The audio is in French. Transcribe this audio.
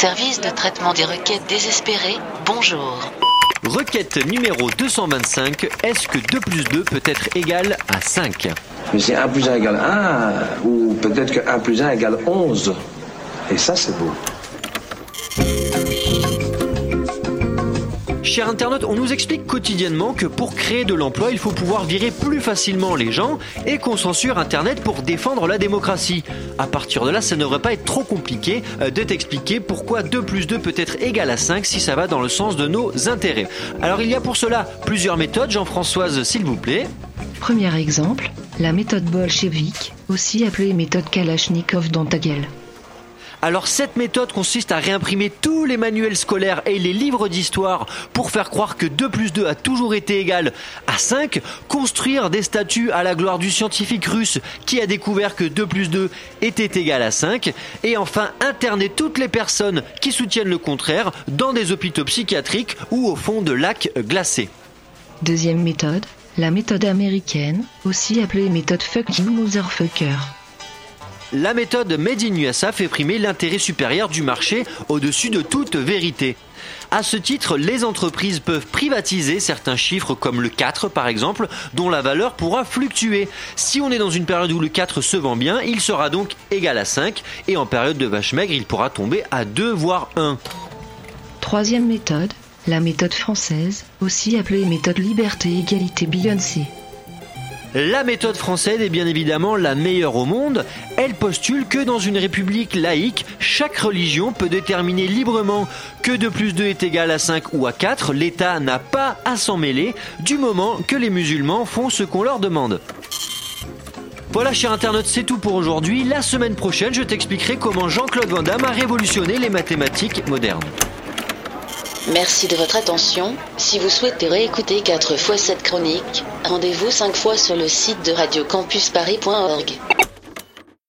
Service de traitement des requêtes désespérées, bonjour. Requête numéro 225, est-ce que 2 plus 2 peut être égal à 5 Mais c'est 1 plus 1 égale 1, ou peut-être que 1 plus 1 égale 11. Et ça, c'est beau. Chers internautes, on nous explique quotidiennement que pour créer de l'emploi, il faut pouvoir virer plus facilement les gens et qu'on censure Internet pour défendre la démocratie. À partir de là, ça ne devrait pas être trop compliqué euh, de t'expliquer pourquoi 2 plus 2 peut être égal à 5 si ça va dans le sens de nos intérêts. Alors il y a pour cela plusieurs méthodes, Jean-Françoise s'il vous plaît. Premier exemple, la méthode bolchevique, aussi appelée méthode Kalachnikov dans ta. Alors cette méthode consiste à réimprimer tous les manuels scolaires et les livres d'histoire pour faire croire que 2 plus 2 a toujours été égal à 5, construire des statues à la gloire du scientifique russe qui a découvert que 2 plus 2 était égal à 5, et enfin interner toutes les personnes qui soutiennent le contraire dans des hôpitaux psychiatriques ou au fond de lacs glacés. Deuxième méthode, la méthode américaine, aussi appelée méthode fuck you motherfucker. La méthode Made in fait primer l'intérêt supérieur du marché au-dessus de toute vérité. À ce titre, les entreprises peuvent privatiser certains chiffres comme le 4 par exemple, dont la valeur pourra fluctuer. Si on est dans une période où le 4 se vend bien, il sera donc égal à 5 et en période de vache maigre, il pourra tomber à 2 voire 1. Troisième méthode, la méthode française, aussi appelée méthode liberté égalité Beyoncé. La méthode française est bien évidemment la meilleure au monde. Elle postule que dans une république laïque, chaque religion peut déterminer librement que 2 plus 2 est égal à 5 ou à 4. L'État n'a pas à s'en mêler du moment que les musulmans font ce qu'on leur demande. Voilà, cher internaute, c'est tout pour aujourd'hui. La semaine prochaine, je t'expliquerai comment Jean-Claude Van Damme a révolutionné les mathématiques modernes. Merci de votre attention. Si vous souhaitez réécouter 4 fois cette chronique, rendez-vous 5 fois sur le site de radiocampusparis.org.